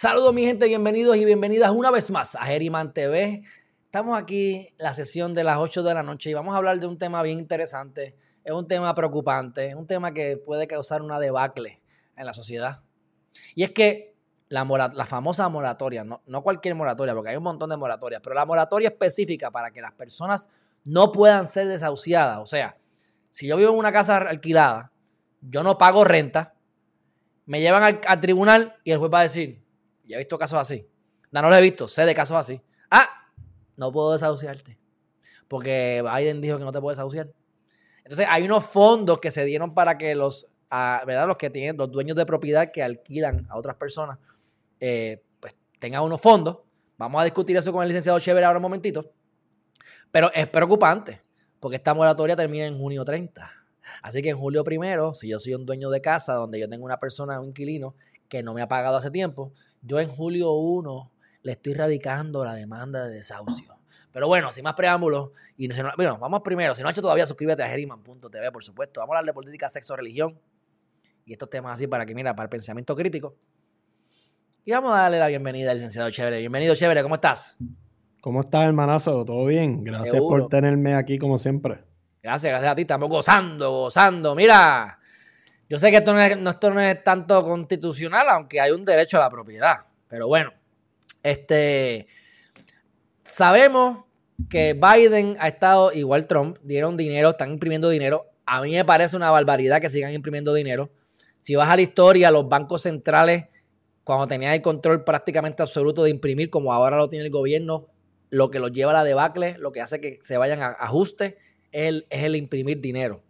Saludos mi gente, bienvenidos y bienvenidas una vez más a Geriman TV. Estamos aquí la sesión de las 8 de la noche y vamos a hablar de un tema bien interesante. Es un tema preocupante, es un tema que puede causar una debacle en la sociedad. Y es que la, famosa moratoria, no, no cualquier moratoria, porque hay un montón de moratorias, pero la moratoria específica para que las personas no puedan ser desahuciadas. O sea, si yo vivo en una casa alquilada, yo no pago renta, me llevan al tribunal y el juez va a decir, ya he visto casos así. No, no lo he visto, sé de casos así. Ah, no puedo desahuciarte. Porque Biden dijo que no te puedes desahuciar. Entonces, hay unos fondos que se dieron para que los, ¿verdad? Los que tienen, los dueños de propiedad que alquilan a otras personas, eh, pues tengan unos fondos. Vamos a discutir eso con el licenciado Chévere ahora un momentito. Pero es preocupante, porque esta moratoria termina en junio 30. Así que en julio primero, si yo soy un dueño de casa donde yo tengo una persona, un inquilino, que no me ha pagado hace tiempo, yo en julio 1 le estoy radicando la demanda de desahucio. Pero bueno, sin más preámbulos, y bueno, vamos primero, si no has hecho todavía, suscríbete a Geriman.tv, por supuesto. Vamos a hablar de política, sexo, religión y estos temas así para que, mira, para el pensamiento crítico. Y vamos a darle la bienvenida al licenciado Chévere. Bienvenido, Chévere, ¿cómo estás? ¿Cómo estás, hermanazo? ¿Todo bien? Gracias por tenerme aquí como siempre. Gracias, gracias a ti. Estamos gozando, gozando. Mira, yo sé que esto no, es, tanto constitucional, aunque hay un derecho a la propiedad. Pero bueno, este, sabemos que Biden ha estado, igual Trump, dieron dinero, están imprimiendo dinero. A mí me parece una barbaridad que sigan imprimiendo dinero. Si vas a la historia, los bancos centrales, cuando tenían el control prácticamente absoluto de imprimir, como ahora lo tiene el gobierno, lo que los lleva a la debacle, lo que hace que se vayan a ajustes, es el, es el imprimir dinero.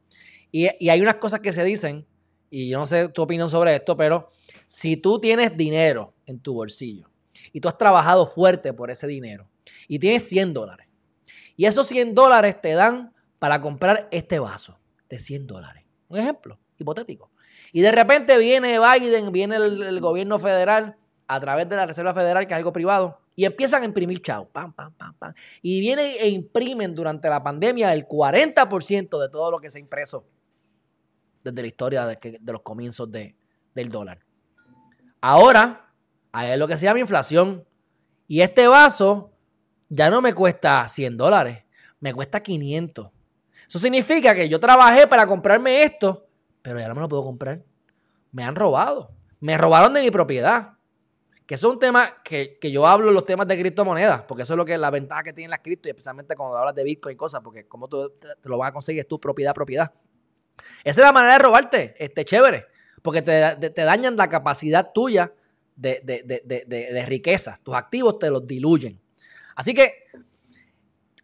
Y, hay unas cosas que se dicen y yo no sé tu opinión sobre esto, pero si tú tienes dinero en tu bolsillo y tú has trabajado fuerte por ese dinero y tienes 100 dólares y esos 100 dólares te dan para comprar este vaso de 100 dólares. Un ejemplo hipotético. Y de repente viene Biden, viene el, gobierno federal a través de la Reserva Federal, que es algo privado, y empiezan a imprimir chao, pam, pam, pam, pam. Y vienen e imprimen durante la pandemia el 40% de todo lo que se ha impreso desde la historia de, los comienzos de, del dólar. Ahora, es lo que se llama inflación. Y este vaso ya no me cuesta 100 dólares, me cuesta 500. Eso significa que yo trabajé para comprarme esto, pero ya no me lo puedo comprar. Me han robado. Me robaron de mi propiedad. Que eso es un tema que, yo hablo en los temas de criptomonedas, porque eso es lo que la ventaja que tienen las cripto, y especialmente cuando hablas de Bitcoin y cosas, porque como tú te lo vas a conseguir es tu propiedad, propiedad. Esa es la manera de robarte, este, chévere, porque te, dañan la capacidad tuya de, riqueza. Tus activos te los diluyen. Así que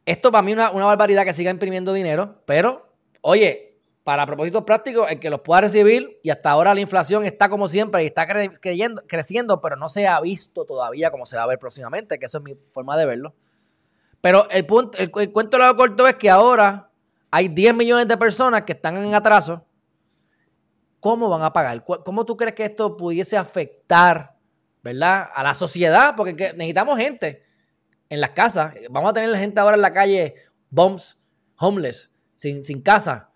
esto para mí es una, barbaridad que siga imprimiendo dinero, pero oye, para propósitos prácticos, el que los pueda recibir y hasta ahora la inflación está como siempre y está creciendo, pero no se ha visto todavía como se va a ver próximamente, que eso es mi forma de verlo. Pero el, punto, el, el cuento lo corto es que ahora hay 10 millones de personas que están en atraso. ¿Cómo van a pagar? ¿Cómo tú crees que esto pudiese afectar, verdad, a la sociedad? Porque necesitamos gente en las casas. Vamos a tener gente ahora en la calle, bombs, homeless, sin, sin casa.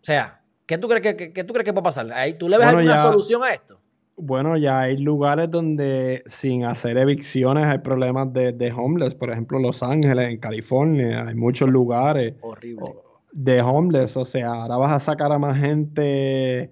O sea, ¿qué tú crees que, tú crees que puede pasar? ¿Tú le ves alguna solución a esto? Bueno, ya hay lugares donde sin hacer evicciones hay problemas de, homeless. Por ejemplo, Los Ángeles, en California, hay muchos lugares de homeless. O sea, ahora vas a sacar a más gente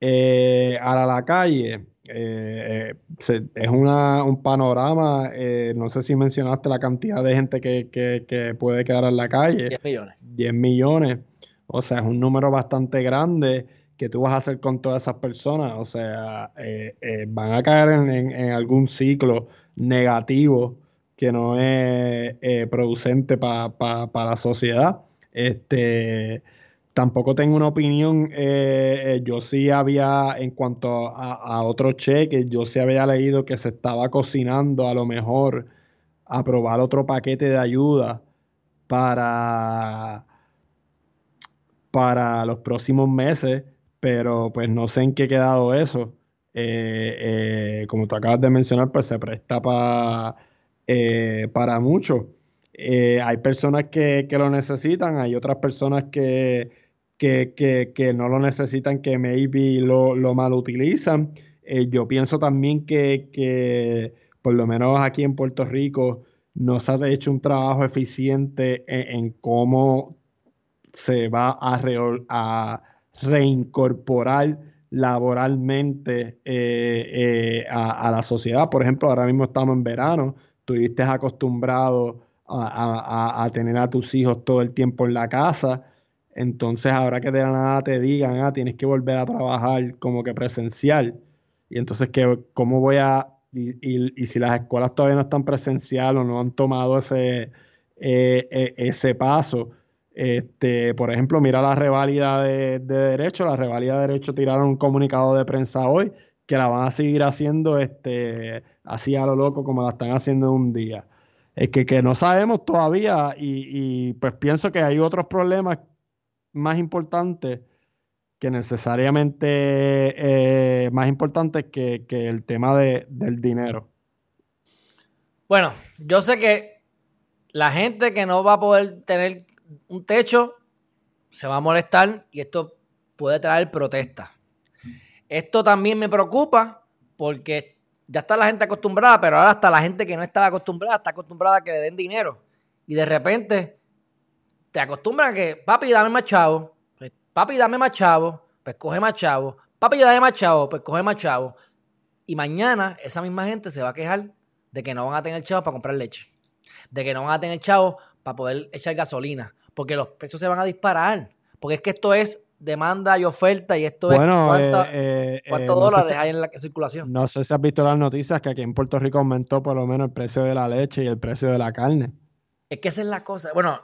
eh, a la calle. Eh, eh, es un panorama, no sé si mencionaste la cantidad de gente que, que, puede quedar en la calle. 10 millones. 10 millones. O sea, es un número bastante grande que tú vas a hacer con todas esas personas. O sea, eh, eh, van a caer en, algún ciclo negativo que no es eh, producente para la sociedad. Este, tampoco tengo una opinión. yo sí había, en cuanto a, a otros cheques, yo sí había leído que se estaba cocinando a lo mejor aprobar otro paquete de ayuda para, para los próximos meses pero pues no sé en qué ha quedado eso. Eh, eh, como tú acabas de mencionar, pues se presta eh, para mucho. hay personas que, lo necesitan, hay otras personas que, que, no lo necesitan, que maybe lo, lo mal utilizan. Yo pienso también que, por lo menos aquí en Puerto Rico, no se ha hecho un trabajo eficiente en, cómo se va a, a reincorporar laboralmente eh, a, la sociedad. Por ejemplo, ahora mismo estamos en verano, estuviste acostumbrado a, tener a tus hijos todo el tiempo en la casa. Entonces, ahora que de la nada te digan, ah, tienes que volver a trabajar como que presencial. Y entonces, ¿qué, ¿cómo voy a.? Y, si las escuelas todavía no están presencial o no han tomado ese, eh, eh, ese paso, este, por ejemplo, mira la revalida de, derecho. La revalida de derecho tiraron un comunicado de prensa hoy que la van a seguir haciendo este, así a lo loco como la están haciendo en un día. Es que, que no sabemos todavía y, pues pienso que hay otros problemas más importantes que necesariamente eh, más importantes que, el tema del dinero. Bueno, yo sé que la gente que no va a poder tener un techo se va a molestar y esto puede traer protestas. Esto también me preocupa porque ya está la gente acostumbrada, pero ahora hasta la gente que no estaba acostumbrada está acostumbrada a que le den dinero. Y de repente te acostumbran a que, papi, dame más chavo. Pues, papi, dame más chavo. Pues coge más chavo. Papi, dame más chavo. Pues coge más chavo. Y mañana esa misma gente se va a quejar de que no van a tener chavo para comprar leche. De que no van a tener chavo para poder echar gasolina. Porque los precios se van a disparar. Porque es que esto es demanda y oferta y esto es cuánto, eh, eh, cuántos dólares hay en la circulación. No sé si has visto las noticias que aquí en Puerto Rico aumentó por lo menos el precio de la leche y el precio de la carne. Es que esa es la cosa. Bueno,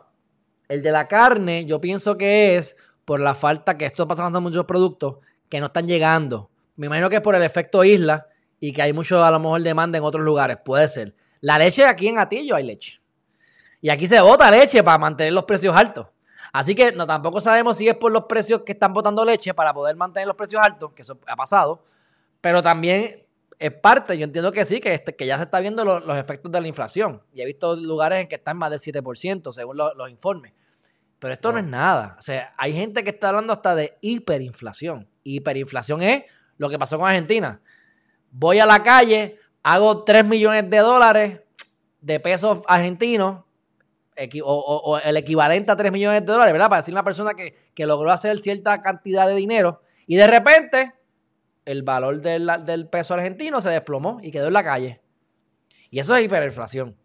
el de la carne yo pienso que es por la falta que esto pasando en muchos productos que no están llegando. Me imagino que es por el efecto isla y que hay mucho a lo mejor demanda en otros lugares. Puede ser. La leche aquí en Atillo hay leche. Y aquí se bota leche para mantener los precios altos. Así que no tampoco sabemos si es por los precios que están botando leche para poder mantener los precios altos, que eso ha pasado, pero también es parte, yo entiendo que sí, que, este, que ya se está viendo los efectos de la inflación. Y he visto lugares en que están más del 7%, según los informes. Pero esto no es nada. O sea, hay gente que está hablando hasta de hiperinflación. Hiperinflación es lo que pasó con Argentina. Voy a la calle, hago 3 millones de dólares de pesos argentinos o, el equivalente a 3 millones de dólares, ¿verdad? Para decir una persona que, logró hacer cierta cantidad de dinero y de repente el valor del, peso argentino se desplomó y quedó en la calle. Y eso es hiperinflación.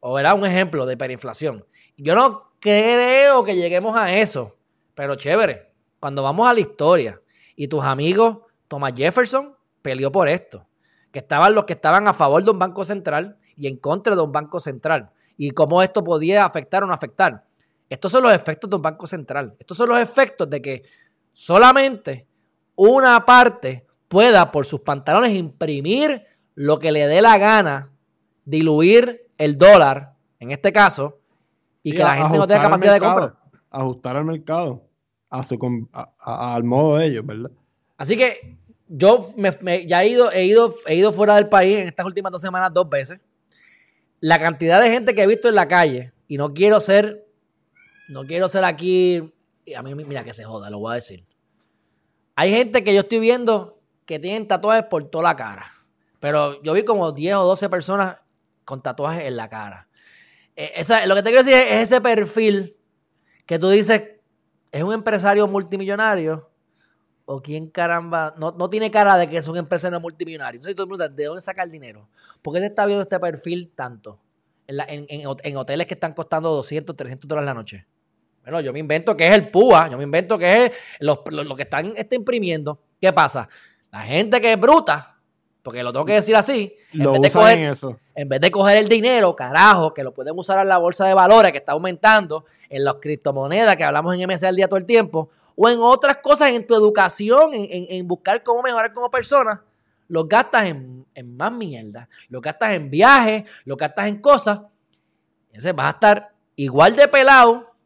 O era un ejemplo de hiperinflación. Yo no creo que lleguemos a eso, pero chévere. Cuando vamos a la historia y tus amigos, Thomas Jefferson peleó por esto, que estaban los que estaban a favor de un banco central y en contra de un banco central y cómo esto podía afectar o no afectar. Estos son los efectos de un banco central. Estos son los efectos de que solamente una parte pueda por sus pantalones imprimir lo que le dé la gana, diluir el dólar, en este caso, y que la gente no tenga capacidad de compra. Ajustar al mercado a su, al modo de ellos, ¿verdad? Así que yo me, ya he ido, he, ido, he ido fuera del país en estas últimas dos semanas dos veces la cantidad de gente que he visto en la calle, y no quiero ser, no quiero ser aquí, a mí mira que se joda, lo voy a decir. Hay gente que yo estoy viendo que tienen tatuajes por toda la cara, pero yo vi como 10 o 12 personas con tatuajes en la cara. Eh, lo que te quiero decir es ese perfil que tú dices, es un empresario multimillonario o quién caramba, no, tiene cara de que es un empresario multimillonario. Entonces tú te preguntas, ¿de dónde saca el dinero? ¿Por qué se está viendo este perfil tanto? En, hoteles que están costando 200, 300 dólares la noche. Bueno, yo me invento que es el PUA, yo me invento que es lo, que están está imprimiendo. ¿Qué pasa? La gente que es bruta, porque lo tengo que decir así, en, vez de coger, eso. en vez de coger el dinero, carajo, que lo pueden usar en la bolsa de valores que está aumentando, en las criptomonedas que hablamos en MC al día todo el tiempo, o en otras cosas, en tu educación, en, buscar cómo mejorar como persona, los gastas en, más mierda, los gastas en viajes, los gastas en cosas. Entonces vas a estar igual de pelado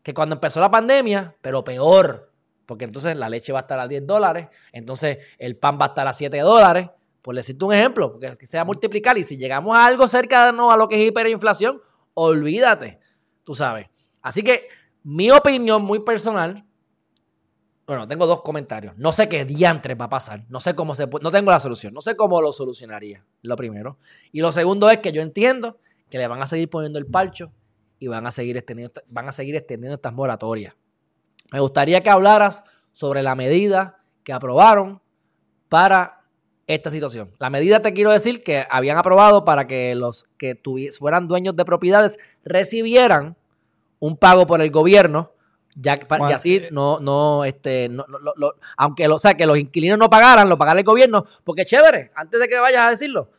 que cuando empezó la pandemia, pero peor. Porque entonces la leche va a estar a 10 dólares, entonces el pan va a estar a 7 dólares. Por decirte un ejemplo, porque se va a multiplicar. Y si llegamos a algo cerca de a lo que es hiperinflación, olvídate, tú sabes. Así que mi opinión muy personal bueno, tengo dos comentarios. No sé qué diantres va a pasar. No sé cómo se puede, no tengo la solución. No sé cómo lo solucionaría, lo primero. Y lo segundo es que yo entiendo que le van a seguir poniendo el parcho y van a seguir extendiendo, van a seguir extendiendo estas moratorias. Me gustaría que hablaras sobre la medida que aprobaron para esta situación. La medida te quiero decir que habían aprobado para que los que fueran dueños de propiedades recibieran un pago por el gobierno, ya que y así eh, no, no, este, no, aunque lo, o sea, que los inquilinos no pagaran, lo pagara el gobierno, porque chévere, antes de que vayas a decirlo,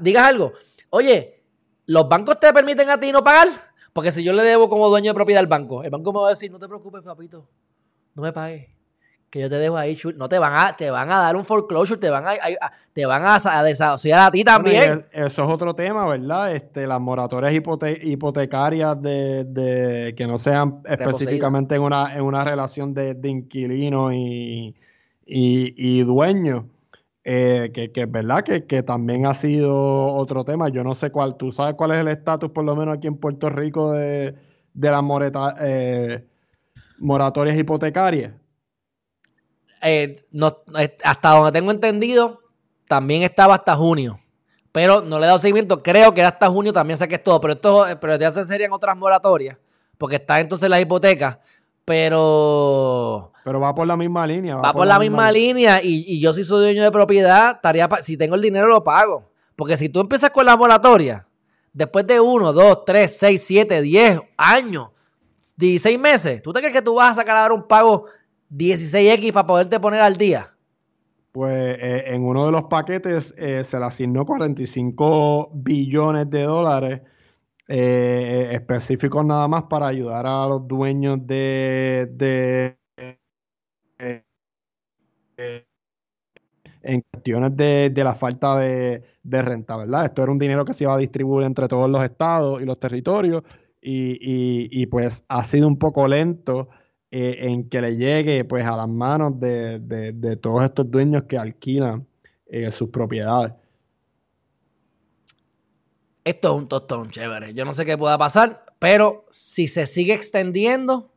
digas algo. Oye, ¿los bancos te permiten a ti no pagar? Porque si yo le debo como dueño de propiedad al banco, el banco me va a decir, no te preocupes, papito, no me pagues que yo te dejo ahí, no te van a, te van a dar un foreclosure, te van a, te van a, desasociar a ti también. eso es otro tema, ¿verdad? Este, las moratorias hipotecarias de, que no sean específicamente en una, en una relación de, inquilino y, y, dueño. Eh, que, que, es verdad que, también ha sido otro tema. Yo no sé cuál, tú sabes cuál es el estatus, por lo menos aquí en Puerto Rico, de, de las eh, moratorias hipotecarias. Eh, no, eh, hasta donde tengo entendido, también estaba hasta junio. Pero no le he dado seguimiento. Creo que era hasta junio también sé que es todo. Pero esto pero ya serían otras moratorias. Porque está entonces la hipoteca. Pero. Pero va por la misma línea. Va, por, la, misma, línea. y, yo si soy dueño de propiedad, estaría si tengo el dinero lo pago. Porque si tú empiezas con la moratoria, después de uno, dos, tres, seis, siete, diez años, 16 meses, ¿tú te crees que tú vas a sacar ahora un pago 16X para poderte poner al día? Pues eh, en uno de los paquetes eh, se le asignó 45 billones de dólares eh, específicos nada más para ayudar a los dueños de, de en cuestiones de, la falta de, renta, ¿verdad? Esto era un dinero que se iba a distribuir entre todos los estados y los territorios y pues ha sido un poco lento eh, en que le llegue pues a las manos de, todos estos dueños que alquilan eh, sus propiedades. Esto es un tostón chévere. Yo no sé qué pueda pasar, pero si se sigue extendiendo,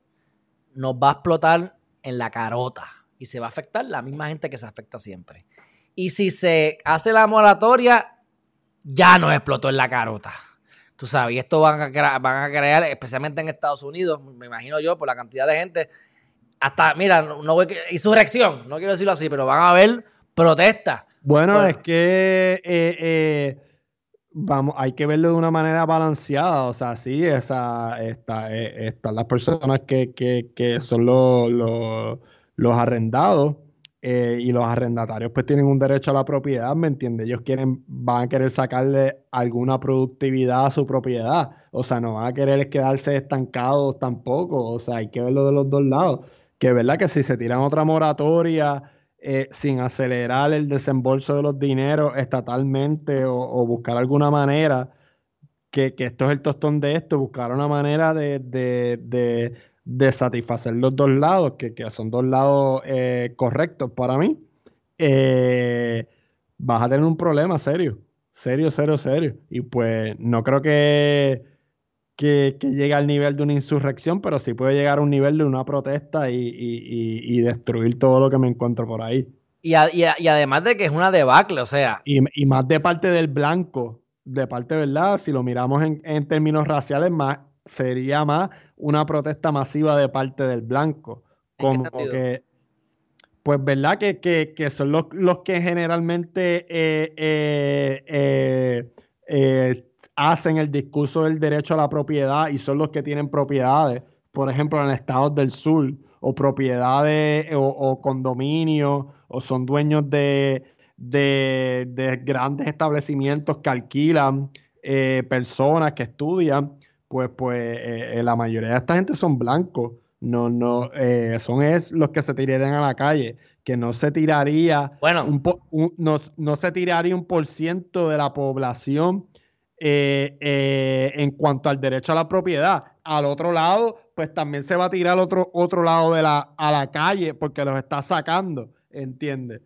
nos va a explotar en la carota y se va a afectar la misma gente que se afecta siempre. Y si se hace la moratoria, ya nos explotó en la carota. Tú sabes, y esto van a, van a crear, especialmente en Estados Unidos, me imagino yo, por la cantidad de gente, hasta, mira, no voy, insurrección, no quiero decirlo así, pero van a haber protestas. Bueno, es que eh, eh, vamos, hay que verlo de una manera balanceada, o sea, sí, esa, esta, eh, están las personas que, que, que son los, los arrendados eh, y los arrendatarios pues tienen un derecho a la propiedad, ¿me entiendes? Ellos quieren, van a querer sacarle alguna productividad a su propiedad, o sea, no van a querer quedarse estancados tampoco, o sea, hay que verlo de los dos lados, que es verdad que si se tiran otra moratoria eh, sin acelerar el desembolso de los dineros estatalmente o, buscar alguna manera, que, esto es el tostón de esto, buscar una manera de satisfacer los dos lados, que, son dos lados eh, correctos para mí, eh, vas a tener un problema serio, serio, serio, serio. Y pues no creo que, que, llegue al nivel de una insurrección, pero sí puede llegar a un nivel de una protesta y, destruir todo lo que me encuentro por ahí. Y, además de que es una debacle, o sea. Y, más de parte del blanco, de parte, ¿verdad? Si lo miramos en, en términos raciales, más sería más una protesta masiva de parte del blanco. Como que, pues, ¿verdad? Que, son los, que generalmente eh, eh, eh, hacen el discurso del derecho a la propiedad y son los que tienen propiedades, por ejemplo, en estados del sur, o propiedades o, condominios, o son dueños de, de, grandes establecimientos que alquilan personas que estudian pues, pues eh, eh, la mayoría de esta gente son blancos. No, no, eh, son es los que se tirarían a la calle, que no se tiraría, bueno, un, no, se tiraría un por ciento de la población en cuanto al derecho a la propiedad. Al otro lado, pues también se va a tirar otro, otro lado de la, a la calle porque los está sacando, ¿entiendes?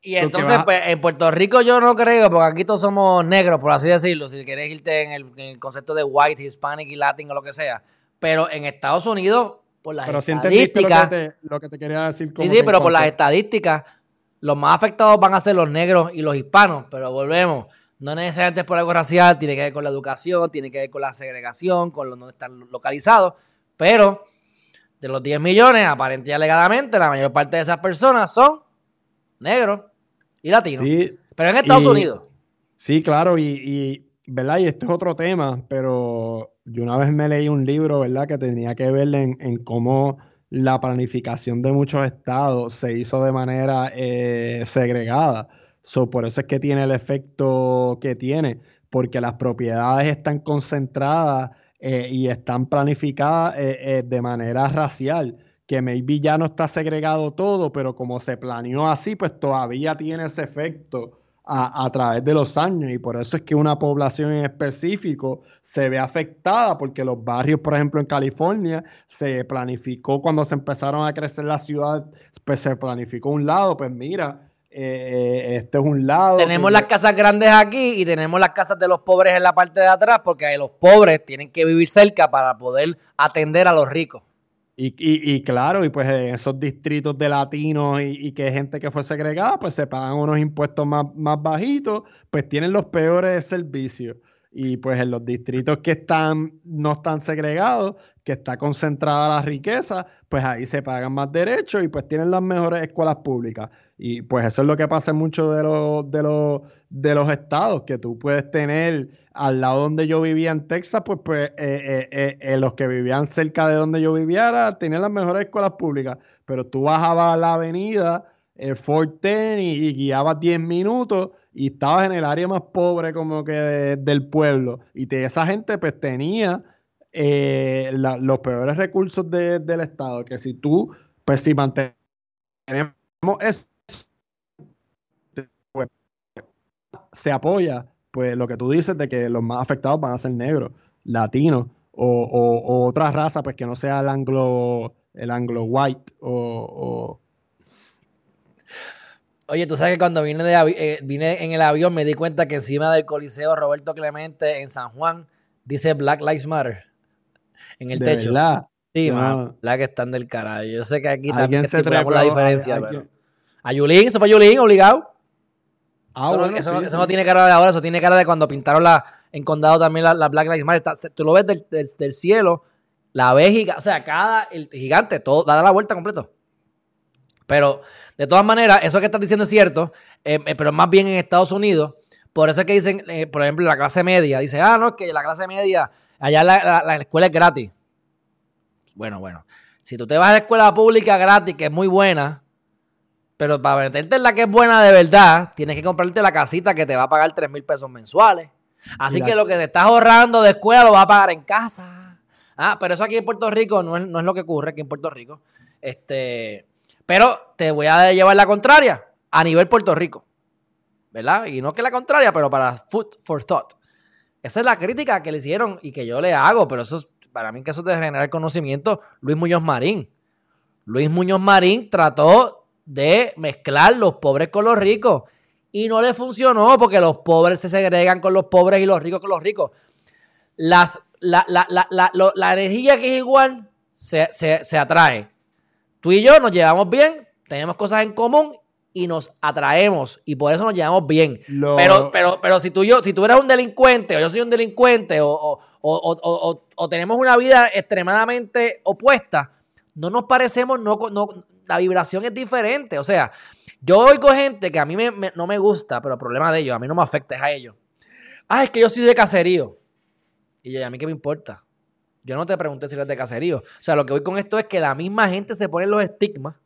Y entonces, pues, en Puerto Rico yo no creo, porque aquí todos somos negros, por así decirlo, si quieres irte en el, concepto de white, hispanic y latin o lo que sea. Pero en Estados Unidos, por las Pero si estadísticas. Lo que, te, lo que te quería decir. Sí, sí, pero por las estadísticas, los más afectados van a ser los negros y los hispanos. Pero volvemos, no necesariamente es por algo racial, tiene que ver con la educación, tiene que ver con la segregación, con donde están localizados. Pero de los 10 millones, aparentemente alegadamente, la mayor parte de esas personas son negros y latinos. Sí, pero en Estados Unidos. Sí, claro, y, y, ¿verdad? Y este es otro tema, pero yo una vez me leí un libro, ¿verdad? Que tenía que ver en, cómo la planificación de muchos estados se hizo de manera eh, segregada. por eso es que tiene el efecto que tiene, porque las propiedades están concentradas eh, y están planificadas eh, de manera racial que maybe ya no está segregado todo, pero como se planeó así, pues todavía tiene ese efecto a, través de los años y por eso es que una población en específico se ve afectada porque los barrios, por ejemplo, en California, se planificó cuando se empezaron a crecer la ciudad, pues se planificó un lado, pues mira, eh, este es un lado. Tenemos las casas grandes aquí y tenemos las casas de los pobres en la parte de atrás porque los pobres tienen que vivir cerca para poder atender a los ricos. Y, y, claro, y pues en esos distritos de latinos y, que gente que fue segregada, pues se pagan unos impuestos más, más bajitos, pues tienen los peores servicios. Y pues en los distritos que están, no están segregados, que está concentrada la riqueza, pues ahí se pagan más derechos y pues tienen las mejores escuelas públicas. Y pues eso es lo que pasa en muchos de los, de los, de los estados, que tú puedes tener al lado donde yo vivía en Texas, pues, pues eh, eh, eh, los que vivían cerca de donde yo viviera tenían las mejores escuelas públicas, pero tú bajabas a la avenida, el Fort Ten y, guiabas 10 minutos y estabas en el área más pobre como que del pueblo. Y esa gente pues tenía los peores recursos del estado, que si tú, pues si mantenemos eso, se apoya, pues lo que tú dices de que los más afectados van a ser negros, latinos o, otra raza, pues que no sea el anglo, el anglo white o, Oye, tú sabes que cuando vine, de eh, vine en el avión me di cuenta que encima del Coliseo Roberto Clemente en San Juan dice Black Lives Matter en el techo. Sí, la que están del carajo. Yo sé que aquí también se la diferencia. A, Yulín, se fue Yulín, obligado. Ah, eso, no, tiene cara de ahora, eso tiene cara de cuando pintaron la, en Condado también la, Black Lives Matter. tú lo ves del, cielo, la ves, o sea, cada el gigante, todo, da la vuelta completo. Pero, de todas maneras, eso que estás diciendo es cierto, eh, eh, pero más bien en Estados Unidos. Por eso es que dicen, eh, por ejemplo, la clase media, dice, ah, no, es que la clase media, allá la, escuela es gratis. Bueno, bueno, si tú te vas a la escuela pública gratis, que es muy buena, pero para meterte en la que es buena de verdad, tienes que comprarte la casita que te va a pagar 3 mil pesos mensuales. Así que lo que te estás ahorrando de escuela lo vas a pagar en casa. Ah, pero eso aquí en Puerto Rico no es, lo que ocurre aquí en Puerto Rico. Este, pero te voy a llevar la contraria a nivel Puerto Rico. ¿Verdad? Y no que la contraria, pero para food for thought. Esa es la crítica que le hicieron y que yo le hago, pero eso es, para mí que eso es de generar conocimiento, Luis Muñoz Marín. Luis Muñoz Marín trató de mezclar los pobres con los ricos. Y no le funcionó porque los pobres se segregan con los pobres y los ricos con los ricos. Las, la, energía que es igual se, atrae. Tú y yo nos llevamos bien, tenemos cosas en común y nos atraemos y por eso nos llevamos bien. Pero, pero, pero si tú yo, si tú eres un delincuente o yo soy un delincuente o, o, tenemos una vida extremadamente opuesta, no nos parecemos, no, no, la vibración es diferente. O sea, yo oigo gente que a mí no me gusta, pero el problema de ellos, a mí no me afecta, es a ellos. Ah, es que yo soy de caserío. Y yo, ¿a mí qué me importa? Yo no te pregunté si eres de caserío. O sea, lo que voy con esto es que la misma gente se pone los estigmas.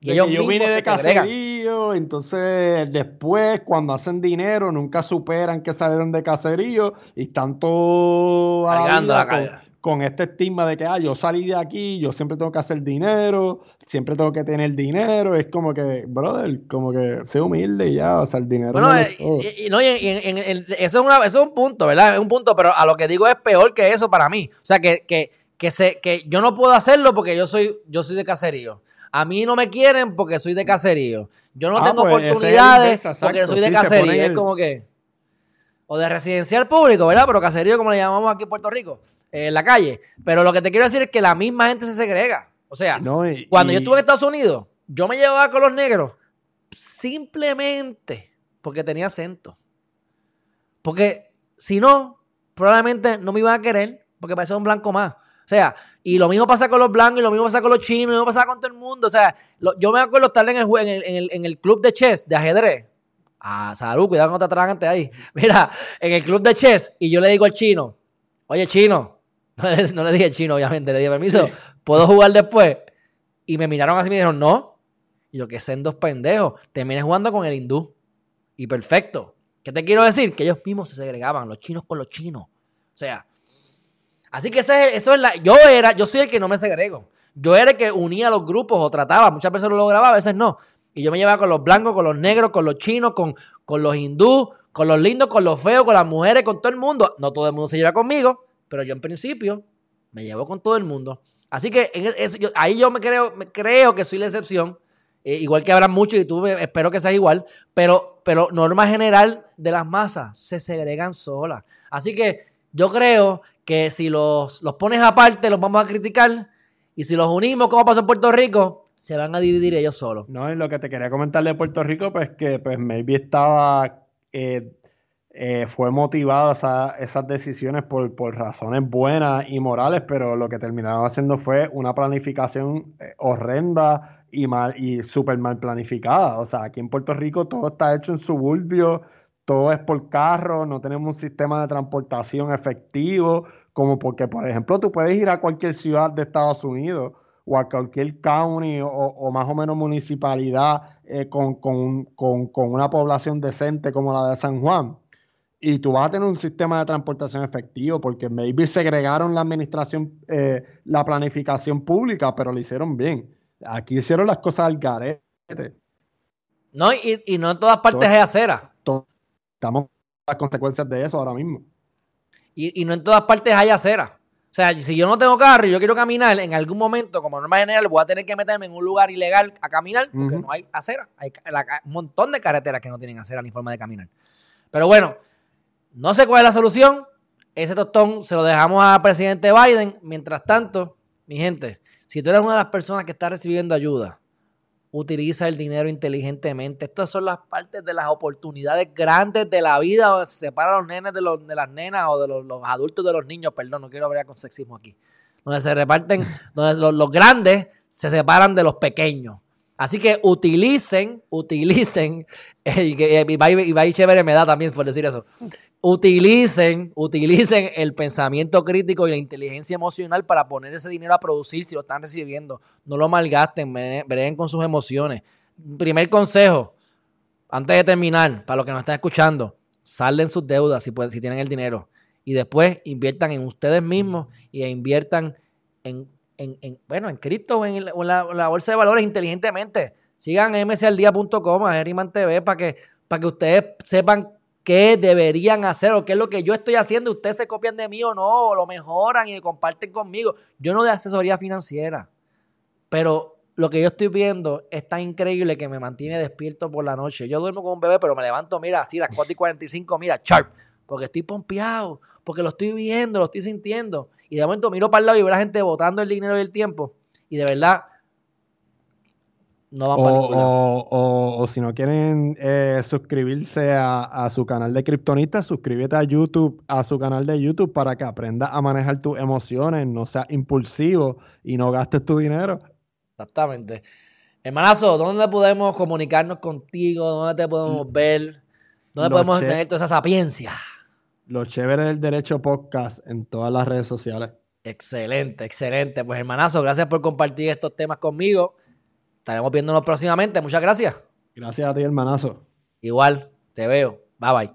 Y ellos yo vine de caserío, entonces después cuando hacen dinero nunca superan que salieron de caserío y están todos la con este estigma de que, ah, yo salí de aquí, yo siempre tengo que hacer dinero, siempre tengo que tener dinero. Es como que, brother, como que sé humilde y ya, o sea, el dinero. Bueno, eh, y, no, y, eso, es una, eso es un punto, ¿verdad? Es un punto, pero a lo que digo es peor que eso para mí. O sea, que, que, que, se, que yo no puedo hacerlo porque yo soy, yo soy de caserío. A mí no me quieren porque soy de caserío. Yo no ah, tengo pues, oportunidades porque soy de caserío. Es como que. O de residencial público, ¿verdad? Pero caserío, como le llamamos aquí en Puerto Rico en la calle. Pero lo que te quiero decir es que la misma gente se segrega. O sea, cuando yo estuve en Estados Unidos, yo me llevaba con los negros simplemente porque tenía acento. Porque si no, probablemente no me iban a querer porque parecía un blanco más. O sea, y lo mismo pasa con los blancos, y lo mismo pasa con los chinos, y lo mismo pasa con todo el mundo. O sea, yo me acuerdo estar en el, en el, en el, en el club de chess, de ajedrez. Ah, salud, cuidado con otra antes ahí. Mira, en el club de chess, y yo le digo al chino, oye, chino, no le, dije chino, obviamente, le dije permiso, ¿puedo jugar después? Y me miraron así y me dijeron, no. Y yo, que sean dos pendejos. Terminé jugando con el hindú. Y perfecto. ¿Qué te quiero decir? Que ellos mismos se segregaban, los chinos con los chinos. O sea, así que eso es la. Yo era, yo soy el que no me segrego. Yo era el que unía los grupos o trataba. Muchas veces lo lograba, a veces no. Y yo me llevaba con los blancos, con los negros, con los chinos, con, con los hindús, con los lindos, con los feos, con las mujeres, con todo el mundo. No todo el mundo se lleva conmigo, pero yo en principio me llevo con todo el mundo. Así que e, ahí yo me creo, creo que soy la excepción. Eh, igual que habrá muchos y tú espero que sea igual. Pero, pero norma general de las masas se segregan solas. Así que yo creo que si los, los pones aparte, los vamos a criticar. Y si los unimos, como pasó en Puerto Rico, se van a dividir ellos solos. No, y lo que te quería comentar de Puerto Rico, pues que pues maybe estaba, eh, eh, fue motivada esas decisiones por, razones buenas y morales, pero lo que terminaron haciendo fue una planificación eh, horrenda y mal y súper mal planificada. O sea, aquí en Puerto Rico todo está hecho en suburbio, todo es por carro, no tenemos un sistema de transportación efectivo, como porque, por ejemplo, tú puedes ir a cualquier ciudad de Estados Unidos o a cualquier county o, más o menos municipalidad eh, con, una población decente como la de San Juan. Y tú vas a tener un sistema de transportación efectivo porque maybe segregaron la administración, eh, la planificación pública, pero lo hicieron bien. Aquí hicieron las cosas al garete. No, y, no en todas partes hay acera. estamos las consecuencias de eso ahora mismo. Y, y no en todas partes hay acera. O sea, si yo no tengo carro y yo quiero caminar, en algún momento, como norma general, voy a tener que meterme en un lugar ilegal a caminar porque no hay acera. Hay un montón de carreteras que no tienen acera ni forma de caminar. Pero bueno, no sé cuál es la solución. Ese tostón se lo dejamos al presidente Biden. Mientras tanto, mi gente, si tú eres una de las personas que está recibiendo ayuda, utiliza el dinero inteligentemente. Estas son las partes de las oportunidades grandes de la vida donde se separan los nenes de, los, de las nenas o de los, adultos de los niños. Perdón, no quiero hablar con sexismo aquí. Donde se reparten, donde los, grandes se separan de los pequeños. Así que utilicen, utilicen, y, y, y, y, chévere me da también por decir eso, utilicen, utilicen el pensamiento crítico y la inteligencia emocional para poner ese dinero a producir si lo están recibiendo. No lo malgasten, breguen con sus emociones. Primer consejo, antes de terminar, para los que nos están escuchando, salden sus deudas si, si tienen el dinero. Y después inviertan en ustedes mismos y inviertan en, bueno, en cripto en, la, bolsa de valores inteligentemente. Sigan msaldía.com, a Herriman TV, para que, para que ustedes sepan qué deberían hacer o qué es lo que yo estoy haciendo. Ustedes se copian de mí o no, o lo mejoran y comparten conmigo. Yo no de asesoría financiera, pero lo que yo estoy viendo es tan increíble que me mantiene despierto por la noche. Yo duermo con un bebé, pero me levanto, mira, así las 4 y 45, mira, sharp, porque estoy pompeado, porque lo estoy viendo, lo estoy sintiendo. Y de momento miro para el lado y veo a la gente botando el dinero y el tiempo. Y de verdad, o, si no quieren eh, suscribirse a, su canal de Kryptonita, suscríbete a YouTube, a su canal de YouTube para que aprendas a manejar tus emociones, no seas impulsivo y no gastes tu dinero. Exactamente. Hermanazo, ¿dónde podemos comunicarnos contigo? ¿Dónde te podemos ver? ¿Dónde podemos tener toda esa sapiencia? Los chéveres del derecho podcast en todas las redes sociales. Excelente, excelente. Pues hermanazo, gracias por compartir estos temas conmigo. Estaremos viéndonos próximamente. Muchas gracias. Gracias a ti, hermanazo. Igual, te veo. Bye bye.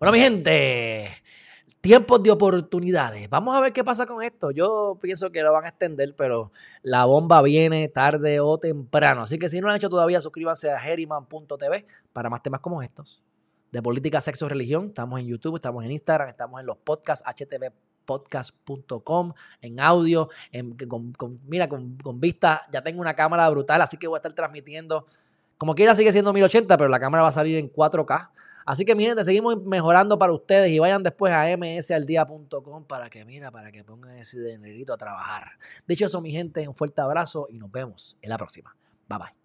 Bueno, mi gente, tiempos de oportunidades. Vamos a ver qué pasa con esto. Yo pienso que lo van a extender, pero la bomba viene tarde o temprano. Así que si no lo han hecho todavía, suscríbanse a Heriman.tv para más temas como estos. De política, sexo, religión. Estamos en YouTube, estamos en Instagram, estamos en los podcasts HTV podcast.com en audio, en, con, mira, con, vista, ya tengo una cámara brutal, así que voy a estar transmitiendo, como quiera sigue siendo 1080, pero la cámara va a salir en 4K, Así que mi gente, seguimos mejorando para ustedes y vayan después a msaldía.com para que, mira, para que pongan ese dinerito a trabajar. Dicho eso, mi gente, un fuerte abrazo y nos vemos en la próxima. Bye bye.